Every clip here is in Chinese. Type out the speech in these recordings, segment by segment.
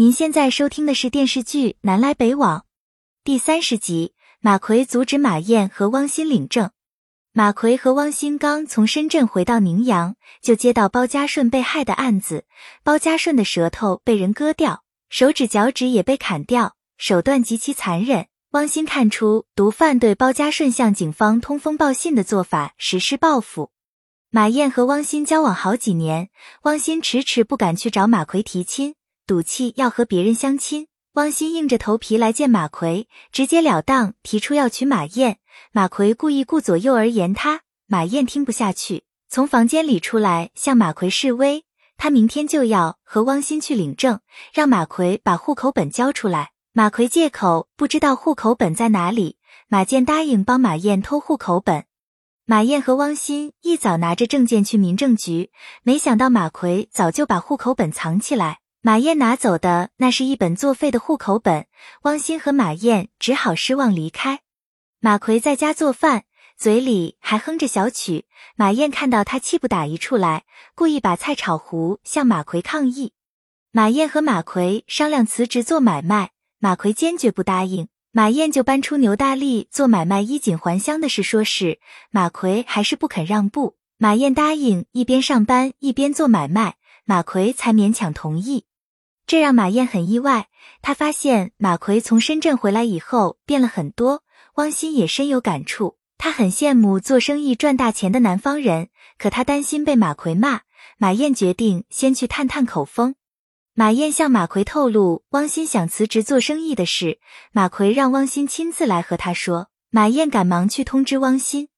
您现在收听的是电视剧《南来北往》第三十集。马奎阻止马燕和汪鑫领证。马奎和汪鑫刚从深圳回到宁阳，就接到包家顺被害的案子。包家顺的舌头被人割掉，手指、脚趾也被砍掉，手段极其残忍。汪鑫看出毒贩对包家顺向警方通风报信的做法实施报复。马燕和汪鑫交往好几年，汪鑫迟迟不敢去找马奎提亲。赌气要和别人相亲，汪鑫硬着头皮来见马奎，直截了当提出要娶马燕。马奎故意顾左右而言他，马燕听不下去，从房间里出来向马奎示威。他明天就要和汪鑫去领证，让马奎把户口本交出来。马奎借口不知道户口本在哪里，马健答应帮马燕偷户口本。马燕和汪鑫一早拿着证件去民政局，没想到马奎早就把户口本藏起来。马燕拿走的那是一本作废的户口本，汪鑫和马燕只好失望离开。马奎在家做饭，嘴里还哼着小曲。马燕看到他气不打一处来，故意把菜炒糊，向马奎抗议。马燕和马奎商量辞职做买卖，马奎坚决不答应。马燕就搬出牛大力做买卖衣锦还乡的事说事，马奎还是不肯让步。马燕答应一边上班一边做买卖，马奎才勉强同意。这让马燕很意外，她发现马奎从深圳回来以后变了很多。汪鑫也深有感触，他很羡慕做生意赚大钱的南方人，可他担心被马奎骂。马燕决定先去探探口风。马燕向马奎透露汪鑫想辞职做生意的事，马奎让汪鑫亲自来和他说。马燕赶忙去通知汪鑫，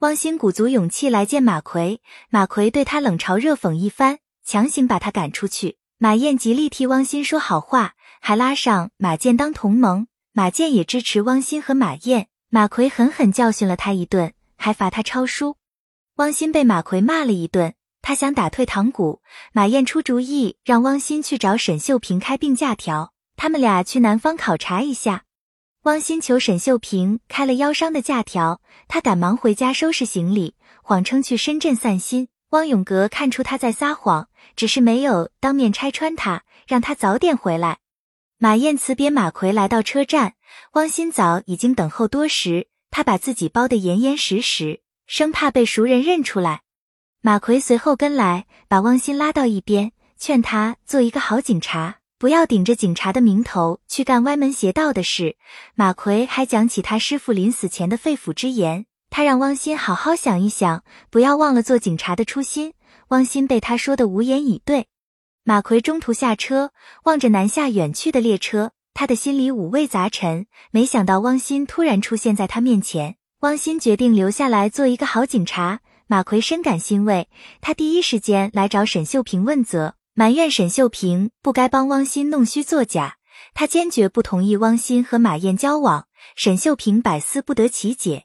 汪鑫鼓足勇气来见马奎，马奎对他冷嘲热讽一番，强行把他赶出去。马燕极力替汪鑫说好话，还拉上马健当同盟。马健也支持汪鑫和马燕。马奎狠狠教训了他一顿，还罚他抄书。汪鑫被马奎骂了一顿，他想打退堂鼓。马燕出主意让汪鑫去找沈秀平开病假条，他们俩去南方考察一下。汪鑫求沈秀平开了腰伤的假条，他赶忙回家收拾行李，谎称去深圳散心。汪永革看出他在撒谎，只是没有当面拆穿他，让他早点回来。马燕辞别马奎来到车站，汪鑫早已经等候多时，他把自己包得严严实实，生怕被熟人认出来。马奎随后跟来，把汪鑫拉到一边，劝他做一个好警察，不要顶着警察的名头去干歪门邪道的事。马奎还讲起他师傅临死前的肺腑之言。他让汪鑫好好想一想，不要忘了做警察的初心。汪鑫被他说的无言以对。马奎中途下车，望着南下远去的列车，他的心里五味杂陈。没想到汪鑫突然出现在他面前，汪鑫决定留下来做一个好警察。马奎深感欣慰，他第一时间来找沈秀平问责，埋怨沈秀平不该帮汪鑫弄虚作假。他坚决不同意汪鑫和马燕交往，沈秀平百思不得其解。